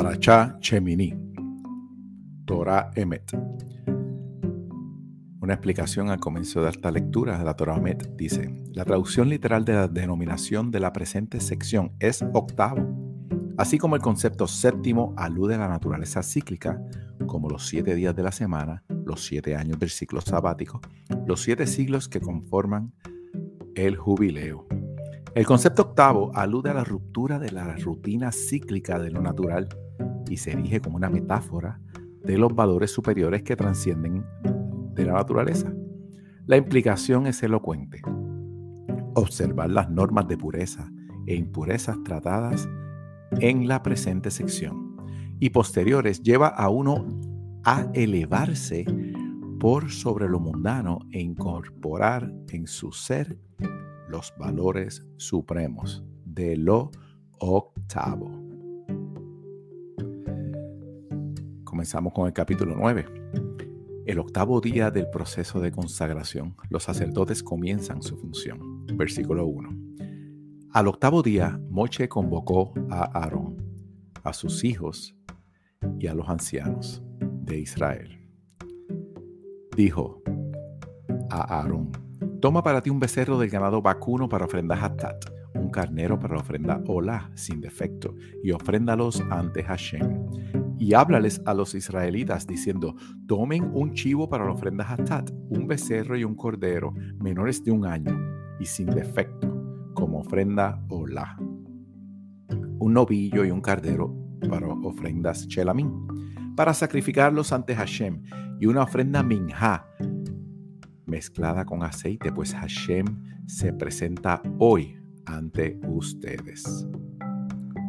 Parachá Chemini, Torah. Una explicación al comienzo de esta lectura de la Torah Emet dice, la traducción literal de la denominación de la presente sección es octavo, así como el concepto séptimo alude a la naturaleza cíclica, como los siete días de la semana, los siete años del ciclo sabático, los siete siglos que conforman el jubileo. El concepto octavo alude a la ruptura de la rutina cíclica de lo natural y se erige como una metáfora de los valores superiores que trascienden de la naturaleza. La implicación es elocuente. Observar las normas de pureza e impurezas tratadas en la presente sección y posteriores lleva a uno a elevarse por sobre lo mundano e incorporar en su ser los valores supremos de lo octavo. Comenzamos con el capítulo 9. El octavo día del proceso de consagración, los sacerdotes comienzan su función. Versículo 1. Al octavo día, Moche convocó a Aarón, a sus hijos y a los ancianos de Israel. Dijo a Aarón, Toma para ti un becerro del ganado vacuno para ofrenda Hatat, un carnero para ofrenda Olá sin defecto, y ofréndalos ante Hashem. Y háblales a los israelitas diciendo, tomen un chivo para la ofrenda Hatat, un becerro y un cordero, menores de un año, y sin defecto, como ofrenda Olá. Un novillo y un cardero para ofrendas Chelamín, para sacrificarlos ante Hashem, y una ofrenda Minha, mezclada con aceite, pues Hashem se presenta hoy ante ustedes.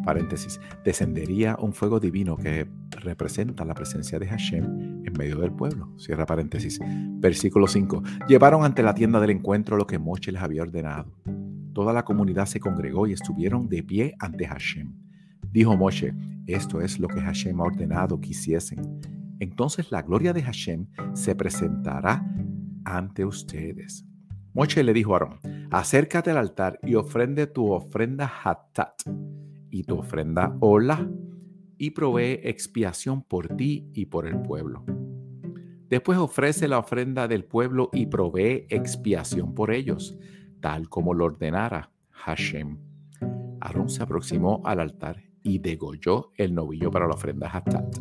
Paréntesis, descendería un fuego divino que representa la presencia de Hashem en medio del pueblo. Cierra paréntesis. Versículo 5. Llevaron ante la tienda del encuentro lo que Moche les había ordenado. Toda la comunidad se congregó y estuvieron de pie ante Hashem. Dijo Moshe, esto es lo que Hashem ha ordenado que hiciesen. Entonces la gloria de Hashem se presentará ante ustedes. Moche le dijo a Aarón, acércate al altar y ofrende tu ofrenda hatat y tu ofrenda hola y provee expiación por ti y por el pueblo. Después ofrece la ofrenda del pueblo y provee expiación por ellos, tal como lo ordenara Hashem. Aarón se aproximó al altar y degolló el novillo para la ofrenda hatat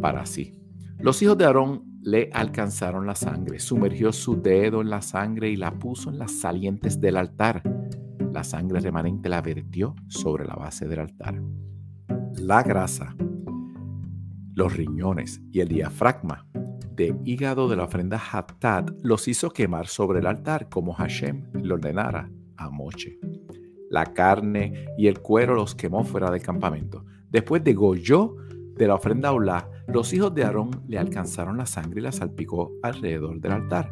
para sí. Los hijos de Aarón le alcanzaron la sangre, sumergió su dedo en la sangre y la puso en las salientes del altar. La sangre remanente la vertió sobre la base del altar. La grasa, los riñones y el diafragma de hígado de la ofrenda Hatat los hizo quemar sobre el altar como Hashem le ordenara a Moche. La carne y el cuero los quemó fuera del campamento. Después degolló de la ofrenda Olá, los hijos de Aarón le alcanzaron la sangre y la salpicó alrededor del altar.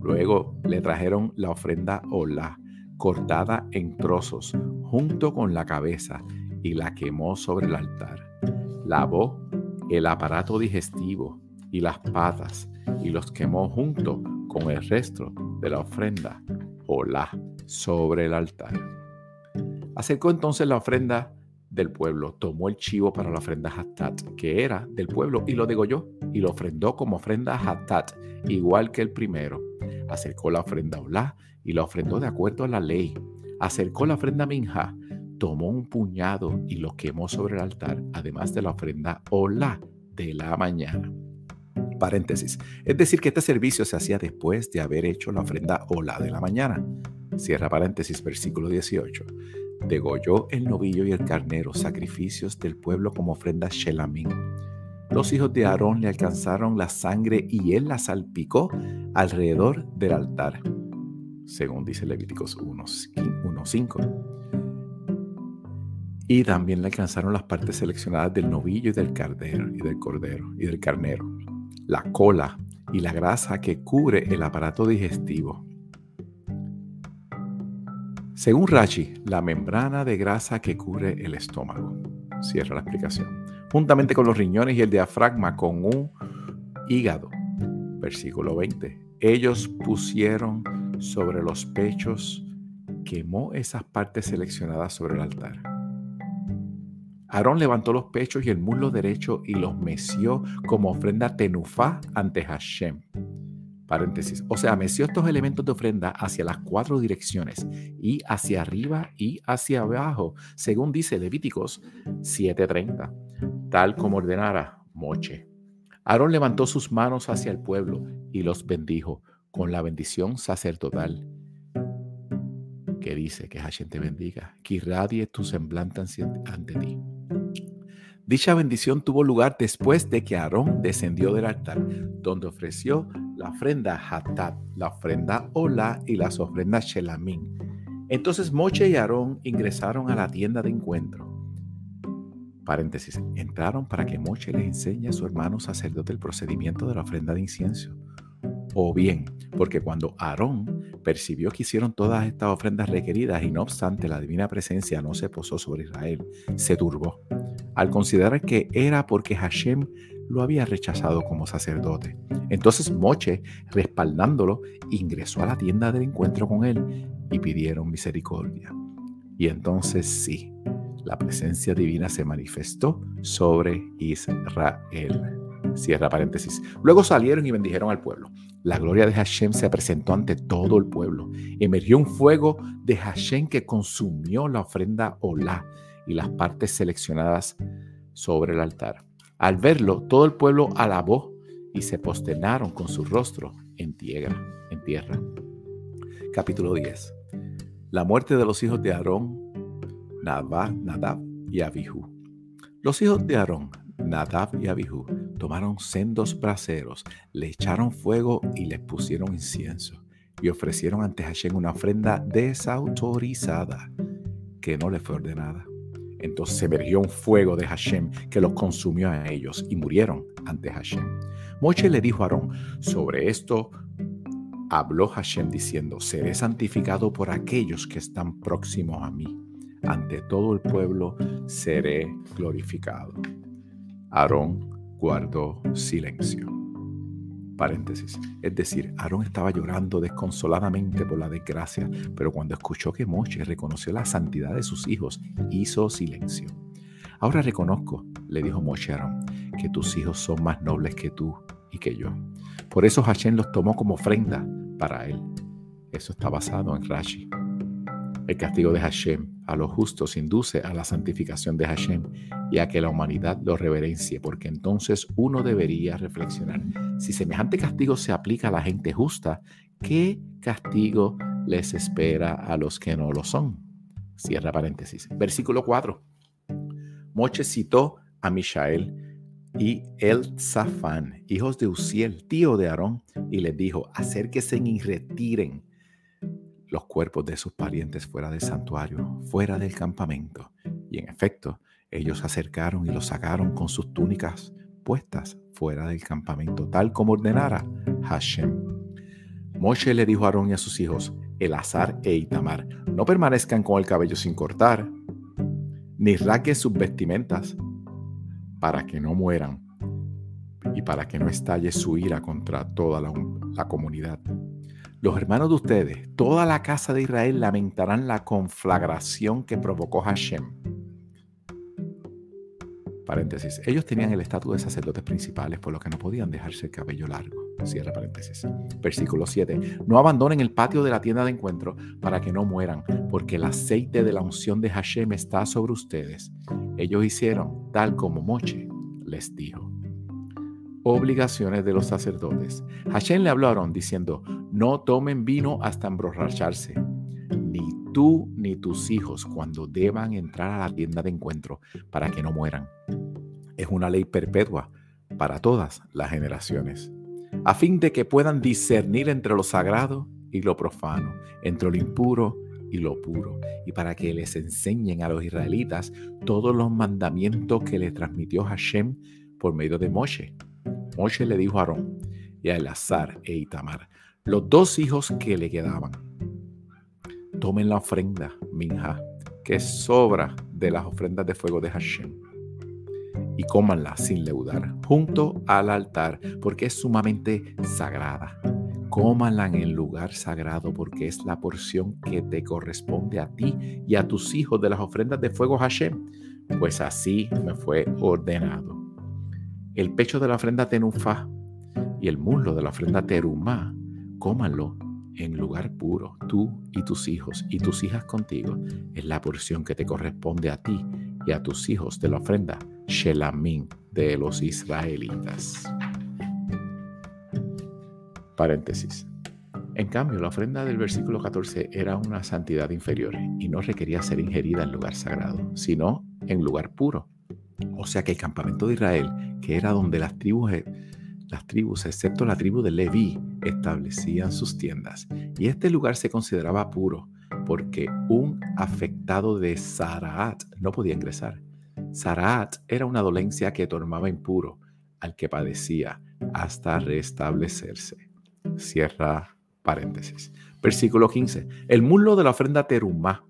Luego le trajeron la ofrenda Olá, cortada en trozos, junto con la cabeza, y la quemó sobre el altar. Lavó el aparato digestivo y las patas, y los quemó junto con el resto de la ofrenda Olá sobre el altar. Acercó entonces la ofrenda del pueblo, tomó el chivo para la ofrenda Hatat, que era del pueblo, y lo degolló y lo ofrendó como ofrenda Hatat, igual que el primero. Acercó la ofrenda Olá y la ofrendó de acuerdo a la ley. Acercó la ofrenda Minja, tomó un puñado y lo quemó sobre el altar, además de la ofrenda Olá de la mañana. Paréntesis. Es decir, que este servicio se hacía después de haber hecho la ofrenda Olá de la mañana. Cierra paréntesis, versículo 18 degolló el novillo y el carnero, sacrificios del pueblo como ofrenda Shelamín. Los hijos de Aarón le alcanzaron la sangre y él la salpicó alrededor del altar, según dice Levíticos 1.5. Y también le alcanzaron las partes seleccionadas del novillo y del cardero y del cordero y del carnero, la cola y la grasa que cubre el aparato digestivo según Rachi, la membrana de grasa que cubre el estómago. Cierra la explicación. Juntamente con los riñones y el diafragma con un hígado. Versículo 20. Ellos pusieron sobre los pechos, quemó esas partes seleccionadas sobre el altar. Aarón levantó los pechos y el muslo derecho y los meció como ofrenda tenufá ante Hashem. Paréntesis. O sea, meció estos elementos de ofrenda hacia las cuatro direcciones y hacia arriba y hacia abajo, según dice Levíticos 7:30, tal como ordenara Moche. Aarón levantó sus manos hacia el pueblo y los bendijo con la bendición sacerdotal que dice que Hashem te bendiga, que irradie tu semblante ante ti. Dicha bendición tuvo lugar después de que Aarón descendió del altar, donde ofreció la ofrenda Hatat, la ofrenda Ola y las ofrendas Shelamín. Entonces Moche y Aarón ingresaron a la tienda de encuentro. Paréntesis, entraron para que Moche les enseñe a su hermano sacerdote el procedimiento de la ofrenda de incienso o bien porque cuando Aarón percibió que hicieron todas estas ofrendas requeridas y no obstante la divina presencia no se posó sobre Israel, se turbó, al considerar que era porque Hashem lo había rechazado como sacerdote. Entonces Moche, respaldándolo, ingresó a la tienda del encuentro con él y pidieron misericordia. Y entonces sí, la presencia divina se manifestó sobre Israel. Cierra paréntesis. Luego salieron y bendijeron al pueblo. La gloria de Hashem se presentó ante todo el pueblo. Emergió un fuego de Hashem que consumió la ofrenda Olá y las partes seleccionadas sobre el altar. Al verlo, todo el pueblo alabó y se posternaron con su rostro en tierra. En tierra. Capítulo 10. La muerte de los hijos de Aarón, Nadab y Abihu. Los hijos de Aarón, Nadab y Abihu tomaron sendos braseros, le echaron fuego y les pusieron incienso, y ofrecieron ante Hashem una ofrenda desautorizada que no le fue ordenada. Entonces emergió un fuego de Hashem que los consumió a ellos y murieron ante Hashem. Moche le dijo a Aarón, sobre esto habló Hashem diciendo, seré santificado por aquellos que están próximos a mí. Ante todo el pueblo seré glorificado. Aarón guardó silencio. Paréntesis. Es decir, Aarón estaba llorando desconsoladamente por la desgracia, pero cuando escuchó que Moche reconoció la santidad de sus hijos, hizo silencio. Ahora reconozco, le dijo Moche a Aarón, que tus hijos son más nobles que tú y que yo. Por eso Hashem los tomó como ofrenda para él. Eso está basado en Rashi. El castigo de Hashem a los justos induce a la santificación de Hashem y a que la humanidad lo reverencie, porque entonces uno debería reflexionar, si semejante castigo se aplica a la gente justa, ¿qué castigo les espera a los que no lo son? Cierra paréntesis. Versículo 4. Moche citó a Mishael y el Zafán, hijos de Uziel, tío de Aarón, y les dijo, acérquense y retiren los cuerpos de sus parientes fuera del santuario, fuera del campamento. Y en efecto, ellos acercaron y los sacaron con sus túnicas puestas fuera del campamento, tal como ordenara Hashem. Moshe le dijo a Aarón y a sus hijos, Elazar e Itamar, no permanezcan con el cabello sin cortar, ni raquen sus vestimentas, para que no mueran y para que no estalle su ira contra toda la comunidad. Los hermanos de ustedes, toda la casa de Israel lamentarán la conflagración que provocó Hashem. Paréntesis. Ellos tenían el estatus de sacerdotes principales, por lo que no podían dejarse el cabello largo. Cierra paréntesis. Versículo 7. No abandonen el patio de la tienda de encuentro para que no mueran, porque el aceite de la unción de Hashem está sobre ustedes. Ellos hicieron tal como Moche les dijo obligaciones de los sacerdotes. Hashem le habló a diciendo, no tomen vino hasta emborracharse, ni tú ni tus hijos cuando deban entrar a la tienda de encuentro para que no mueran. Es una ley perpetua para todas las generaciones, a fin de que puedan discernir entre lo sagrado y lo profano, entre lo impuro y lo puro, y para que les enseñen a los israelitas todos los mandamientos que le transmitió Hashem por medio de Moshe Moshe le dijo a Aarón y a Elazar e Itamar, los dos hijos que le quedaban, tomen la ofrenda, minja, que sobra de las ofrendas de fuego de Hashem, y cómanla sin leudar, junto al altar, porque es sumamente sagrada. cómanla en el lugar sagrado porque es la porción que te corresponde a ti y a tus hijos de las ofrendas de fuego Hashem, pues así me fue ordenado. El pecho de la ofrenda Tenufá y el muslo de la ofrenda Terumá, cómanlo en lugar puro, tú y tus hijos y tus hijas contigo, es la porción que te corresponde a ti y a tus hijos de la ofrenda Shelamín de los israelitas. Paréntesis. En cambio, la ofrenda del versículo 14 era una santidad inferior y no requería ser ingerida en lugar sagrado, sino en lugar puro. O sea que el campamento de Israel, que era donde las tribus, eh, las tribus, excepto la tribu de Leví, establecían sus tiendas. Y este lugar se consideraba puro porque un afectado de Saraat no podía ingresar. Saraat era una dolencia que tornaba impuro al que padecía hasta restablecerse. Cierra paréntesis. Versículo 15. El muslo de la ofrenda terumá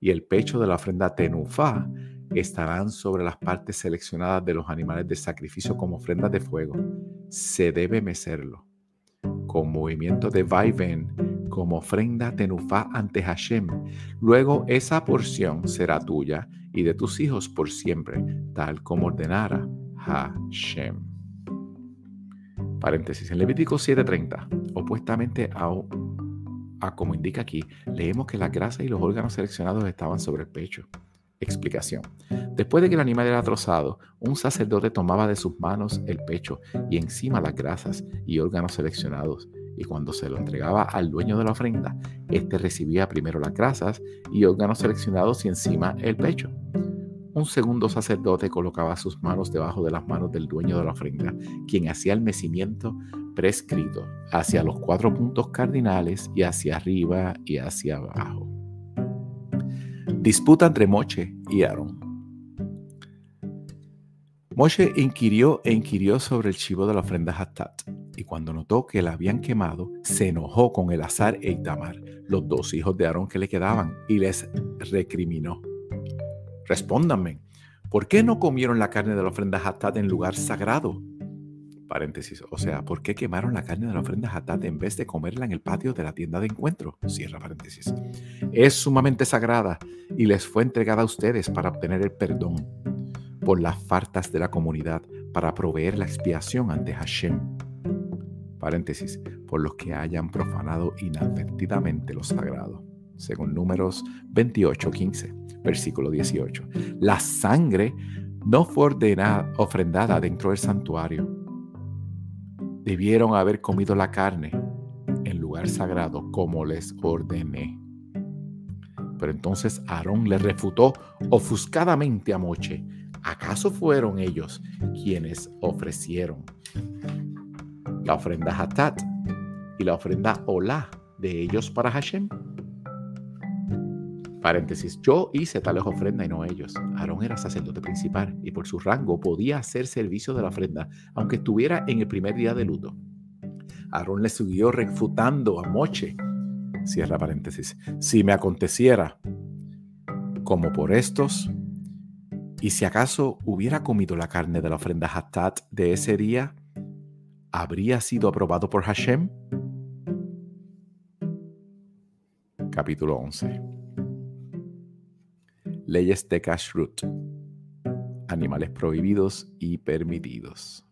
y el pecho de la ofrenda tenufá estarán sobre las partes seleccionadas de los animales de sacrificio como ofrendas de fuego. Se debe mecerlo con movimiento de vaiven como ofrenda tenufá ante Hashem. Luego esa porción será tuya y de tus hijos por siempre, tal como ordenara Hashem. Paréntesis. En Levítico 7:30, opuestamente a, a como indica aquí, leemos que la grasa y los órganos seleccionados estaban sobre el pecho. Explicación. Después de que el animal era trozado, un sacerdote tomaba de sus manos el pecho y encima las grasas y órganos seleccionados. Y cuando se lo entregaba al dueño de la ofrenda, éste recibía primero las grasas y órganos seleccionados y encima el pecho. Un segundo sacerdote colocaba sus manos debajo de las manos del dueño de la ofrenda, quien hacía el mecimiento prescrito hacia los cuatro puntos cardinales y hacia arriba y hacia abajo. Disputa entre Moche y Aarón. Moche inquirió e inquirió sobre el chivo de la ofrenda Hattat, y cuando notó que la habían quemado, se enojó con el azar e Itamar, los dos hijos de Aarón que le quedaban, y les recriminó. Respóndanme, ¿por qué no comieron la carne de la ofrenda Hatat en lugar sagrado? Paréntesis, o sea, ¿por qué quemaron la carne de la ofrenda Hatat en vez de comerla en el patio de la tienda de encuentro? Cierra paréntesis. Es sumamente sagrada y les fue entregada a ustedes para obtener el perdón por las faltas de la comunidad, para proveer la expiación ante Hashem. Paréntesis, por los que hayan profanado inadvertidamente lo sagrado. Según números 28, 15 versículo 18. La sangre no fue ordenada, ofrendada dentro del santuario. Debieron haber comido la carne en lugar sagrado como les ordené. Pero entonces Aarón le refutó ofuscadamente a Moche. ¿Acaso fueron ellos quienes ofrecieron la ofrenda Hatat y la ofrenda Olá de ellos para Hashem? Paréntesis, yo hice tales ofrendas y no ellos. Aarón era sacerdote principal y por su rango podía hacer servicio de la ofrenda, aunque estuviera en el primer día de luto. Aarón le siguió refutando a Moche. Cierra paréntesis. Si me aconteciera como por estos, y si acaso hubiera comido la carne de la ofrenda Hatat de ese día, ¿habría sido aprobado por Hashem? Capítulo 11 leyes de Kashrut, animales prohibidos y permitidos.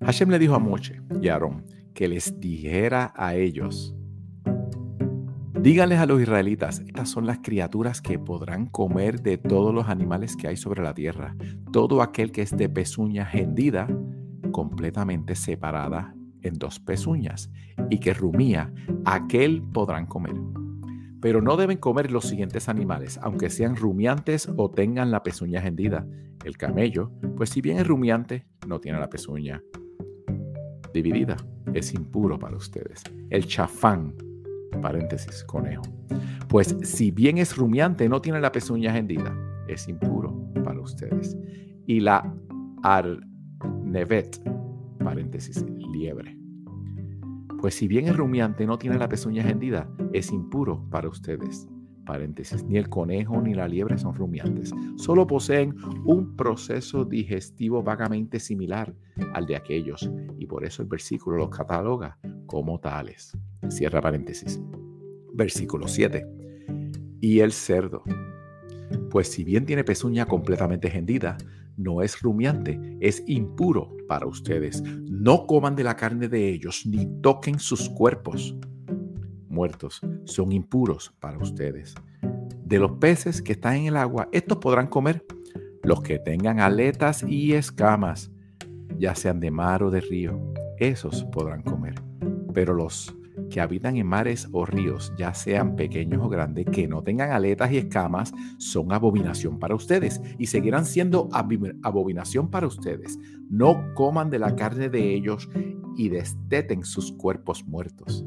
Hashem le dijo a Moche y a Aarón que les dijera a ellos, díganles a los israelitas, estas son las criaturas que podrán comer de todos los animales que hay sobre la tierra, todo aquel que es de pezuña hendida, completamente separada en dos pezuñas, y que rumía, aquel podrán comer pero no deben comer los siguientes animales, aunque sean rumiantes o tengan la pezuña hendida. El camello, pues si bien es rumiante, no tiene la pezuña dividida. Es impuro para ustedes. El chafán, paréntesis, conejo. Pues si bien es rumiante, no tiene la pezuña hendida. Es impuro para ustedes. Y la arnevet, paréntesis, liebre pues si bien es rumiante no tiene la pezuña hendida, es impuro para ustedes. paréntesis, ni el conejo ni la liebre son rumiantes. Solo poseen un proceso digestivo vagamente similar al de aquellos y por eso el versículo los cataloga como tales. Cierra paréntesis. Versículo 7. Y el cerdo. Pues si bien tiene pezuña completamente hendida, no es rumiante, es impuro para ustedes. No coman de la carne de ellos, ni toquen sus cuerpos muertos, son impuros para ustedes. De los peces que están en el agua, estos podrán comer los que tengan aletas y escamas, ya sean de mar o de río, esos podrán comer. Pero los que habitan en mares o ríos, ya sean pequeños o grandes, que no tengan aletas y escamas, son abominación para ustedes y seguirán siendo abominación para ustedes. No coman de la carne de ellos y desteten sus cuerpos muertos.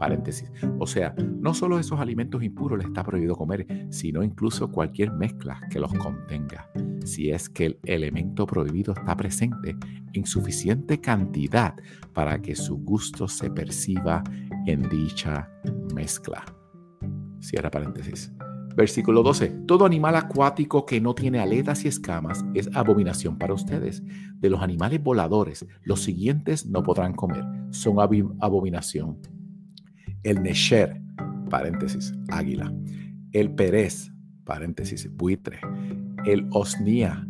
Paréntesis. O sea, no solo esos alimentos impuros les está prohibido comer, sino incluso cualquier mezcla que los contenga, si es que el elemento prohibido está presente en suficiente cantidad para que su gusto se perciba en dicha mezcla. Cierra paréntesis. Versículo 12. Todo animal acuático que no tiene aletas y escamas es abominación para ustedes. De los animales voladores, los siguientes no podrán comer. Son abominación el Nesher, paréntesis, águila, el Pérez, paréntesis, buitre, el Osnia,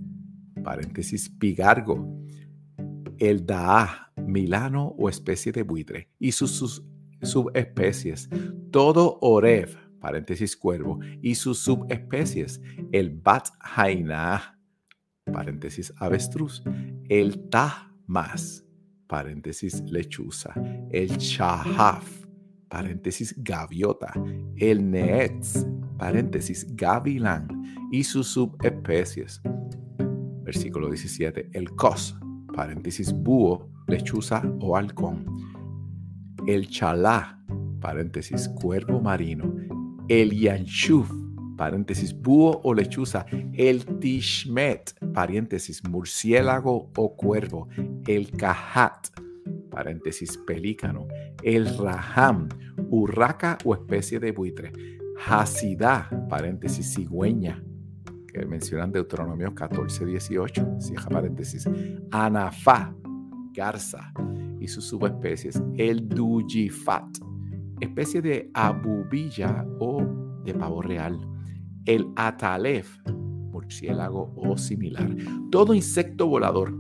paréntesis, pigargo, el Daá, milano o especie de buitre, y sus, subespecies, todo Orev, paréntesis, cuervo, y sus subespecies, el Bat Haina, paréntesis, avestruz, el Tahmas, paréntesis, lechuza, el Chahaf, paréntesis, gaviota, el neetz, paréntesis, gavilán y sus subespecies. Versículo 17, el cos, paréntesis, búho, lechuza o halcón. El chalá, paréntesis, cuervo marino. El yanchuf, paréntesis, búho o lechuza. El tishmet, paréntesis, murciélago o cuervo. El kahat, paréntesis, pelícano, el raham, urraca o especie de buitre, hasidá, paréntesis, cigüeña, que mencionan Deuteronomio 14, 18, cierra paréntesis, anafá, garza y sus subespecies, el dujifat, especie de abubilla o de pavo real, el atalef, murciélago o similar, todo insecto volador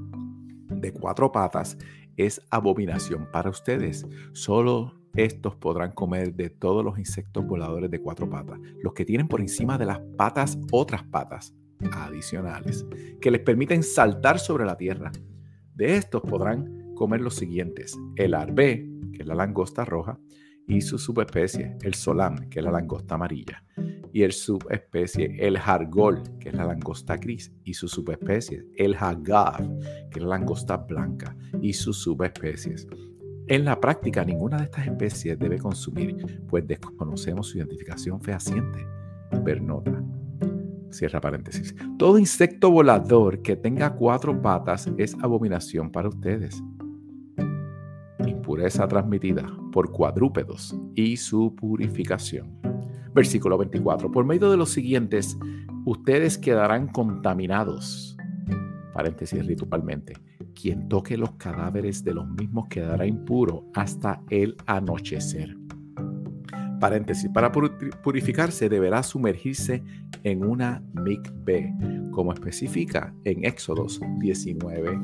de cuatro patas es abominación para ustedes. Solo estos podrán comer de todos los insectos voladores de cuatro patas, los que tienen por encima de las patas otras patas adicionales, que les permiten saltar sobre la tierra. De estos podrán comer los siguientes, el arbe, que es la langosta roja, y su subespecie, el solam, que es la langosta amarilla y el subespecie el jargol, que es la langosta gris, y sus subespecies, el hagav, que es la langosta blanca, y sus subespecies. En la práctica, ninguna de estas especies debe consumir, pues desconocemos su identificación fehaciente. Ver nota. Cierra paréntesis. Todo insecto volador que tenga cuatro patas es abominación para ustedes. Impureza transmitida por cuadrúpedos y su purificación. Versículo 24. Por medio de los siguientes, ustedes quedarán contaminados. Paréntesis ritualmente. Quien toque los cadáveres de los mismos quedará impuro hasta el anochecer. Paréntesis. Para purificarse deberá sumergirse en una mikve, como especifica en Éxodos 19,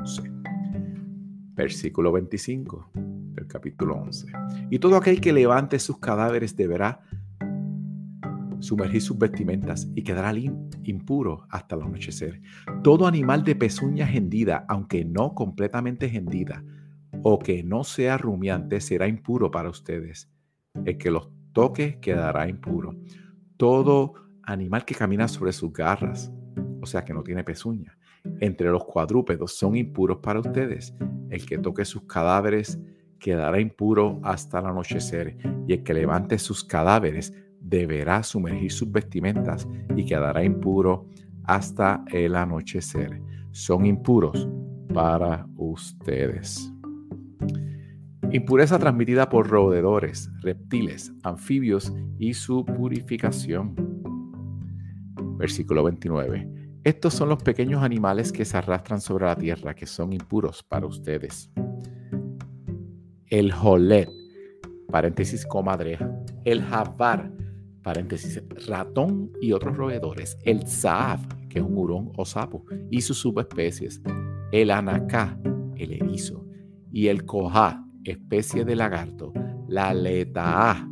11. Versículo 25 del capítulo 11. Y todo aquel que levante sus cadáveres deberá sumergir sus vestimentas y quedará impuro hasta el anochecer. Todo animal de pezuña hendida, aunque no completamente hendida, o que no sea rumiante, será impuro para ustedes. El que los toque quedará impuro. Todo animal que camina sobre sus garras, o sea que no tiene pezuña, entre los cuadrúpedos son impuros para ustedes. El que toque sus cadáveres quedará impuro hasta el anochecer, y el que levante sus cadáveres deberá sumergir sus vestimentas y quedará impuro hasta el anochecer. Son impuros para ustedes. Impureza transmitida por roedores, reptiles, anfibios y su purificación. Versículo 29. Estos son los pequeños animales que se arrastran sobre la tierra, que son impuros para ustedes. El jolet, paréntesis comadreja. El javar, paréntesis ratón y otros roedores. El zaaf, que es un hurón o sapo, y sus subespecies. El anacá, el erizo. Y el cojá, especie de lagarto. La letaá,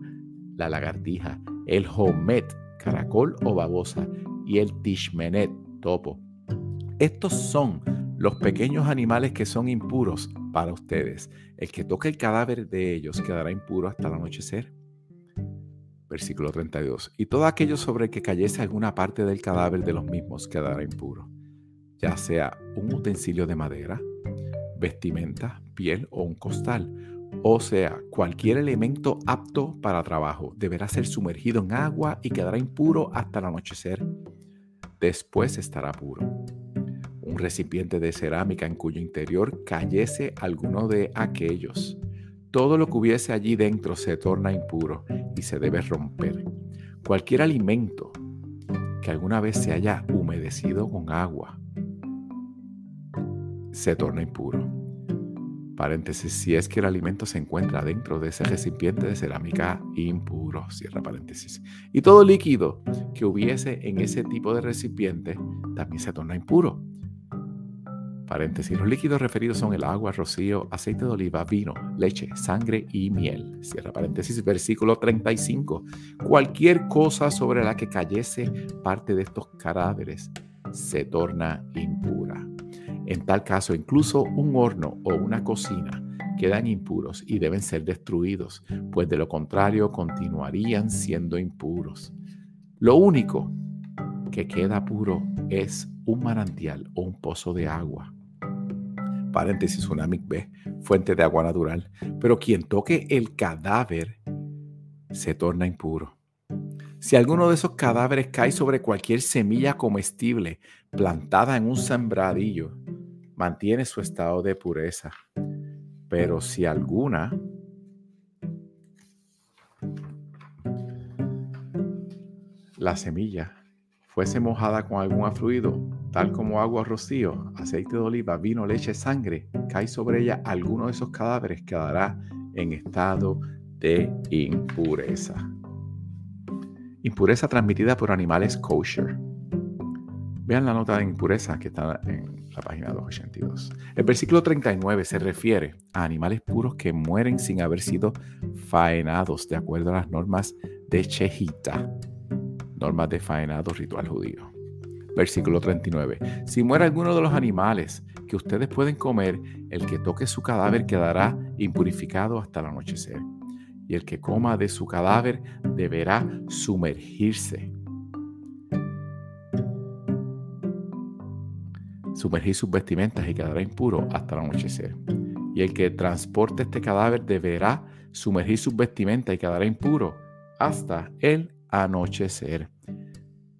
la lagartija. El homet, caracol o babosa. Y el tishmenet, topo. Estos son los pequeños animales que son impuros para ustedes. El que toque el cadáver de ellos quedará impuro hasta el anochecer. Versículo 32. Y todo aquello sobre que cayese alguna parte del cadáver de los mismos quedará impuro, ya sea un utensilio de madera, vestimenta, piel o un costal, o sea, cualquier elemento apto para trabajo, deberá ser sumergido en agua y quedará impuro hasta el anochecer después estará puro. Un recipiente de cerámica en cuyo interior cayese alguno de aquellos. Todo lo que hubiese allí dentro se torna impuro y se debe romper. Cualquier alimento que alguna vez se haya humedecido con agua se torna impuro paréntesis, si es que el alimento se encuentra dentro de ese recipiente de cerámica impuro, cierra paréntesis. Y todo líquido que hubiese en ese tipo de recipiente también se torna impuro. Paréntesis, los líquidos referidos son el agua, rocío, aceite de oliva, vino, leche, sangre y miel. Cierra paréntesis, versículo 35. Cualquier cosa sobre la que cayese parte de estos cadáveres se torna impura. En tal caso, incluso un horno o una cocina quedan impuros y deben ser destruidos, pues de lo contrario continuarían siendo impuros. Lo único que queda puro es un manantial o un pozo de agua. Paréntesis, una B, fuente de agua natural. Pero quien toque el cadáver se torna impuro. Si alguno de esos cadáveres cae sobre cualquier semilla comestible plantada en un sembradillo, mantiene su estado de pureza. Pero si alguna la semilla fuese mojada con algún fluido, tal como agua, rocío, aceite de oliva, vino, leche, sangre, cae sobre ella alguno de esos cadáveres, quedará en estado de impureza. Impureza transmitida por animales kosher. Vean la nota de impureza que está en la página 282. El versículo 39 se refiere a animales puros que mueren sin haber sido faenados de acuerdo a las normas de Chehita, normas de faenado ritual judío. Versículo 39. Si muere alguno de los animales que ustedes pueden comer, el que toque su cadáver quedará impurificado hasta el anochecer. Y el que coma de su cadáver deberá sumergirse sumergir sus vestimentas y quedará impuro hasta el anochecer. Y el que transporte este cadáver deberá sumergir sus vestimentas y quedará impuro hasta el anochecer.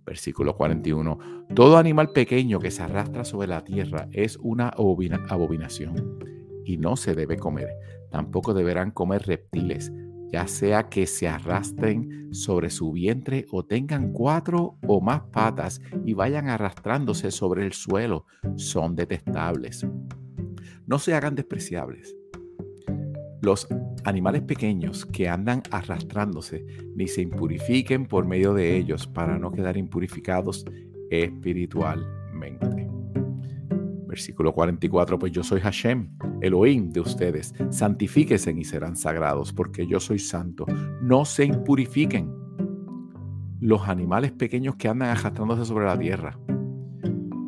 Versículo 41. Todo animal pequeño que se arrastra sobre la tierra es una abominación y no se debe comer. Tampoco deberán comer reptiles ya sea que se arrastren sobre su vientre o tengan cuatro o más patas y vayan arrastrándose sobre el suelo, son detestables. No se hagan despreciables. Los animales pequeños que andan arrastrándose ni se impurifiquen por medio de ellos para no quedar impurificados espiritualmente. Versículo 44, pues yo soy Hashem, Elohim de ustedes. Santifíquense y serán sagrados, porque yo soy santo. No se impurifiquen los animales pequeños que andan arrastrándose sobre la tierra.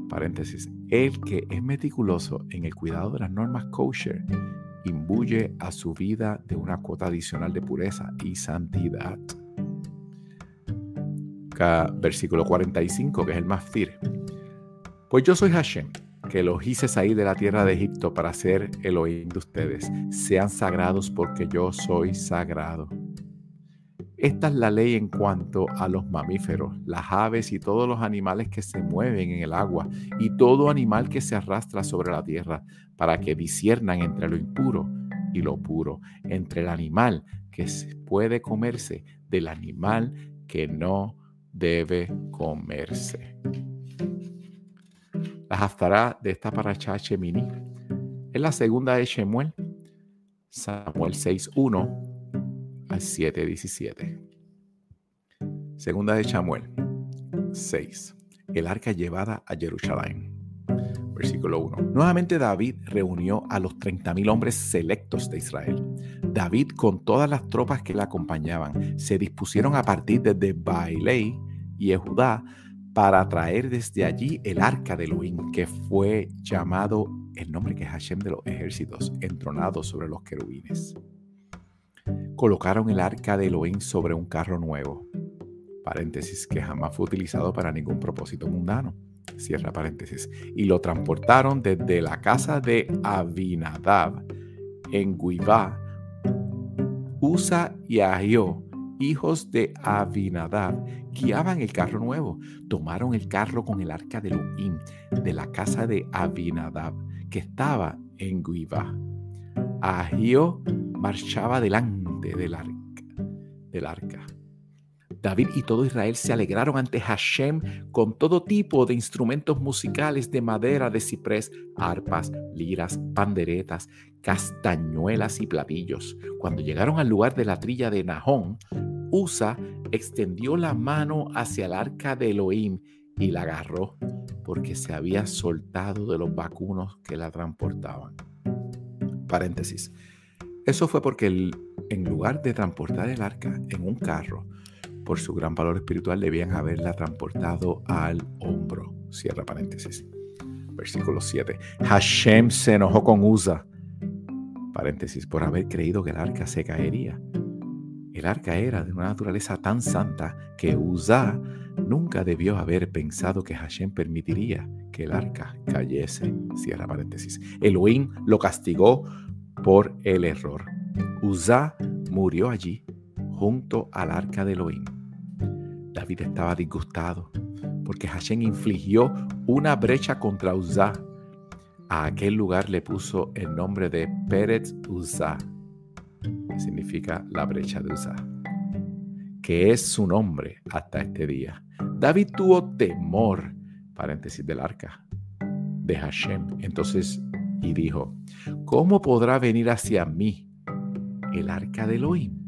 Paréntesis, el que es meticuloso en el cuidado de las normas kosher imbuye a su vida de una cuota adicional de pureza y santidad. versículo 45, que es el maftir. Pues yo soy Hashem, que los hice salir de la tierra de Egipto para ser el oído de ustedes. Sean sagrados porque yo soy sagrado. Esta es la ley en cuanto a los mamíferos, las aves y todos los animales que se mueven en el agua y todo animal que se arrastra sobre la tierra, para que disiernan entre lo impuro y lo puro, entre el animal que puede comerse del animal que no debe comerse. La haftará de esta paracha Shemini es la segunda de Shemuel, Samuel 6.1 al 7.17. Segunda de Samuel 6. El arca llevada a Jerusalén. Versículo 1. Nuevamente David reunió a los 30.000 hombres selectos de Israel. David con todas las tropas que le acompañaban se dispusieron a partir desde Bailei y Judá para traer desde allí el arca de Elohim, que fue llamado el nombre que es Hashem de los ejércitos, entronado sobre los querubines. Colocaron el arca de Elohim sobre un carro nuevo, paréntesis, que jamás fue utilizado para ningún propósito mundano, cierra paréntesis, y lo transportaron desde la casa de Abinadab en Guibá, Usa y Ahio, hijos de Abinadab, guiaban el carro nuevo. Tomaron el carro con el arca de Elohim de la casa de Abinadab, que estaba en Guibá. Ahio marchaba delante del arca. Del arca. David y todo Israel se alegraron ante Hashem con todo tipo de instrumentos musicales de madera de ciprés, arpas, liras, panderetas, castañuelas y platillos. Cuando llegaron al lugar de la trilla de Nahón, Usa extendió la mano hacia el arca de Elohim y la agarró porque se había soltado de los vacunos que la transportaban. Paréntesis. Eso fue porque en lugar de transportar el arca en un carro, por su gran valor espiritual debían haberla transportado al hombro. Cierra paréntesis. Versículo 7. Hashem se enojó con Usa, paréntesis, por haber creído que el arca se caería. El arca era de una naturaleza tan santa que Usa nunca debió haber pensado que Hashem permitiría que el arca cayese. Cierra paréntesis. Elohim lo castigó por el error. Usa murió allí junto al arca de Elohim. David estaba disgustado porque Hashem infligió una brecha contra Uzá. A aquel lugar le puso el nombre de Pérez Uzá, que significa la brecha de Uzá, que es su nombre hasta este día. David tuvo temor, paréntesis del arca, de Hashem. Entonces, y dijo, ¿cómo podrá venir hacia mí el arca de Elohim?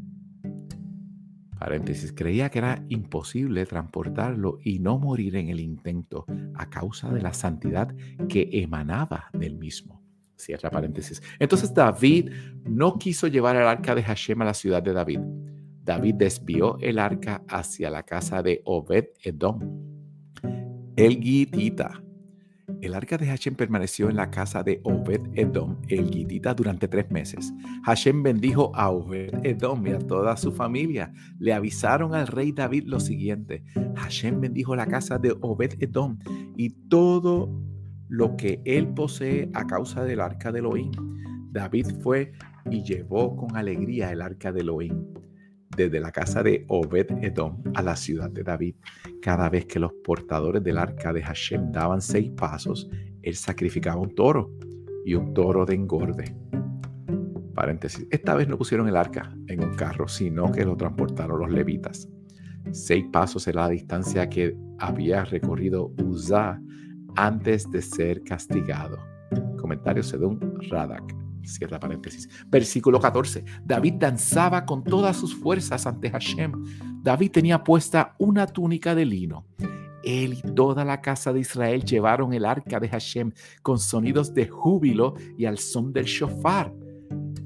paréntesis, creía que era imposible transportarlo y no morir en el intento a causa de la santidad que emanaba del mismo. Cierra paréntesis. Entonces David no quiso llevar el arca de Hashem a la ciudad de David. David desvió el arca hacia la casa de Obed Edom, el Gitita, el arca de Hashem permaneció en la casa de Obed Edom, el Gitita, durante tres meses. Hashem bendijo a Obed Edom y a toda su familia. Le avisaron al rey David lo siguiente: Hashem bendijo la casa de Obed Edom y todo lo que él posee a causa del arca de Elohim. David fue y llevó con alegría el arca de Elohim desde la casa de Obed Edom a la ciudad de David. Cada vez que los portadores del arca de Hashem daban seis pasos, él sacrificaba un toro y un toro de engorde. Paréntesis. Esta vez no pusieron el arca en un carro, sino que lo transportaron los levitas. Seis pasos era la distancia que había recorrido Uzá antes de ser castigado. Comentario según Radak. Cierra paréntesis. Versículo 14. David danzaba con todas sus fuerzas ante Hashem. David tenía puesta una túnica de lino. Él y toda la casa de Israel llevaron el arca de Hashem con sonidos de júbilo y al son del shofar.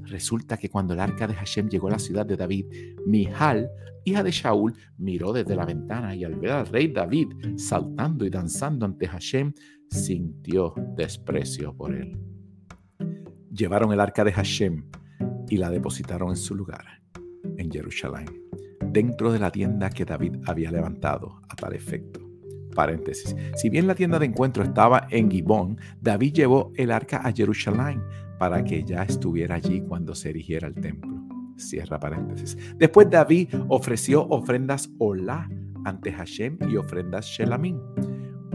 Resulta que cuando el arca de Hashem llegó a la ciudad de David, Mijal, hija de Shaul, miró desde la ventana y al ver al rey David saltando y danzando ante Hashem, sintió desprecio por él llevaron el arca de Hashem y la depositaron en su lugar, en Jerusalén, dentro de la tienda que David había levantado a tal efecto. Paréntesis. Si bien la tienda de encuentro estaba en Gibón, David llevó el arca a Jerusalén para que ya estuviera allí cuando se erigiera el templo. Cierra paréntesis. Después David ofreció ofrendas Olá ante Hashem y ofrendas Shelamín.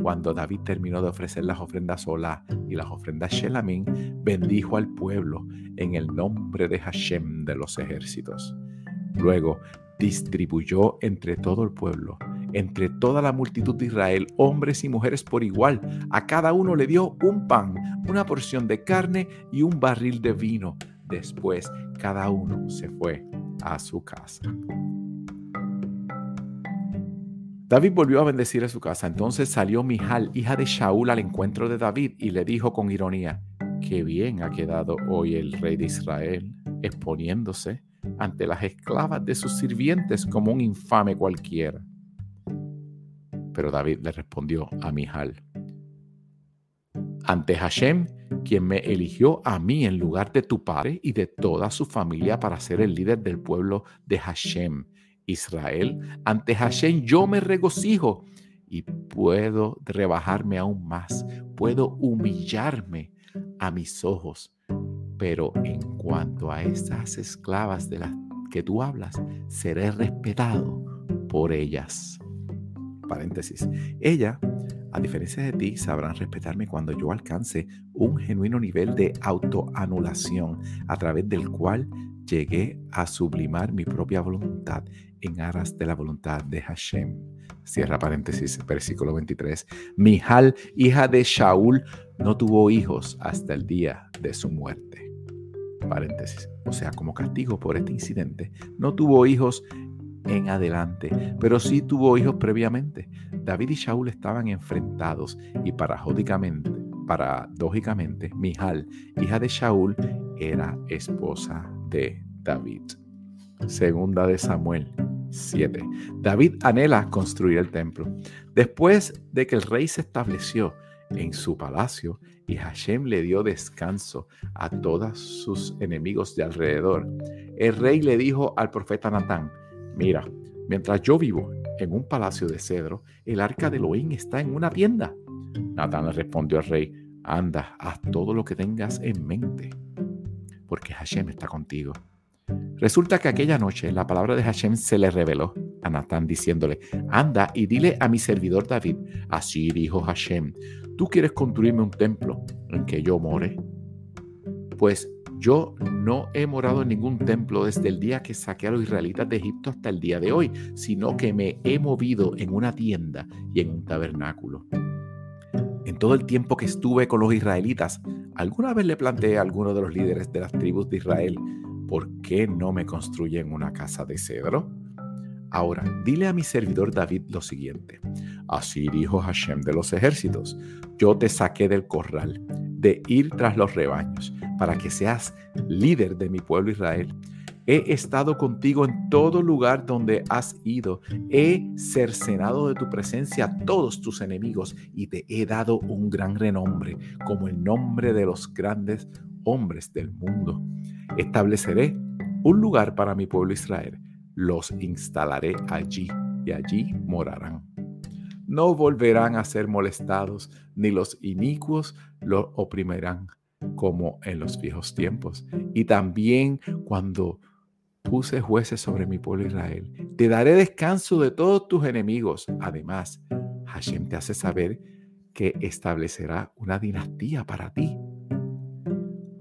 Cuando David terminó de ofrecer las ofrendas Olá y las ofrendas Shelamín, bendijo al pueblo en el nombre de Hashem de los ejércitos. Luego distribuyó entre todo el pueblo, entre toda la multitud de Israel, hombres y mujeres por igual. A cada uno le dio un pan, una porción de carne y un barril de vino. Después cada uno se fue a su casa. David volvió a bendecir a su casa. Entonces salió Mijal, hija de Shaul, al encuentro de David y le dijo con ironía, qué bien ha quedado hoy el rey de Israel, exponiéndose ante las esclavas de sus sirvientes como un infame cualquiera. Pero David le respondió a Mijal, ante Hashem, quien me eligió a mí en lugar de tu padre y de toda su familia para ser el líder del pueblo de Hashem Israel, ante Hashem yo me regocijo y puedo rebajarme aún más, puedo humillarme a mis ojos. Pero en cuanto a esas esclavas de las que tú hablas, seré respetado por ellas. Paréntesis. Ella, a diferencia de ti, sabrán respetarme cuando yo alcance un genuino nivel de autoanulación a través del cual llegué a sublimar mi propia voluntad en aras de la voluntad de Hashem. Cierra paréntesis, versículo 23. Mijal, hija de Shaul, no tuvo hijos hasta el día de su muerte. Paréntesis. O sea, como castigo por este incidente, no tuvo hijos en adelante, pero sí tuvo hijos previamente. David y Shaul estaban enfrentados y paradójicamente, paradójicamente, Mijal, hija de Shaul, era esposa de David. Segunda de Samuel 7. David anhela construir el templo. Después de que el rey se estableció en su palacio y Hashem le dio descanso a todos sus enemigos de alrededor, el rey le dijo al profeta Natán, mira, mientras yo vivo en un palacio de cedro, el arca de Elohim está en una tienda. Natán le respondió al rey, anda, haz todo lo que tengas en mente, porque Hashem está contigo. Resulta que aquella noche la palabra de Hashem se le reveló a Natán diciéndole, anda y dile a mi servidor David, así dijo Hashem, ¿tú quieres construirme un templo en que yo more? Pues yo no he morado en ningún templo desde el día que saqué a los israelitas de Egipto hasta el día de hoy, sino que me he movido en una tienda y en un tabernáculo. En todo el tiempo que estuve con los israelitas, alguna vez le planteé a alguno de los líderes de las tribus de Israel, ¿por qué no me construyen una casa de cedro? Ahora, dile a mi servidor David lo siguiente. Así dijo Hashem de los ejércitos, yo te saqué del corral, de ir tras los rebaños, para que seas líder de mi pueblo Israel. He estado contigo en todo lugar donde has ido. He cercenado de tu presencia a todos tus enemigos y te he dado un gran renombre, como el nombre de los grandes hombres del mundo. Estableceré un lugar para mi pueblo Israel. Los instalaré allí y allí morarán. No volverán a ser molestados, ni los inicuos los oprimirán como en los viejos tiempos. Y también cuando puse jueces sobre mi pueblo Israel, te daré descanso de todos tus enemigos. Además, Hashem te hace saber que establecerá una dinastía para ti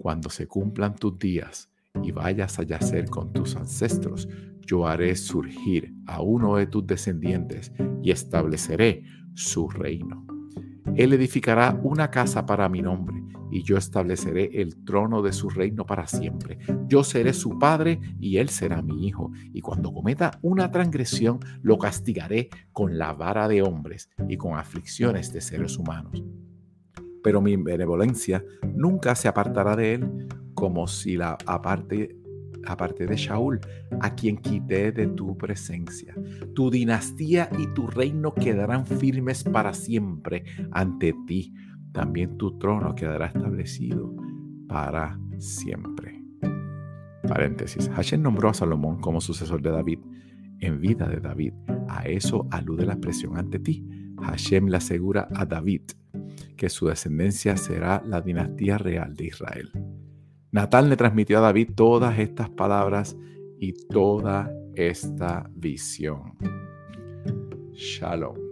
cuando se cumplan tus días y vayas a yacer con tus ancestros, yo haré surgir a uno de tus descendientes y estableceré su reino. Él edificará una casa para mi nombre y yo estableceré el trono de su reino para siempre. Yo seré su padre y él será mi hijo. Y cuando cometa una transgresión, lo castigaré con la vara de hombres y con aflicciones de seres humanos pero mi benevolencia nunca se apartará de él, como si la aparte, aparte de Shaul, a quien quité de tu presencia. Tu dinastía y tu reino quedarán firmes para siempre ante ti. También tu trono quedará establecido para siempre. Paréntesis. Hashem nombró a Salomón como sucesor de David en vida de David. A eso alude la expresión ante ti. Hashem le asegura a David que su descendencia será la dinastía real de Israel. Natal le transmitió a David todas estas palabras y toda esta visión. Shalom.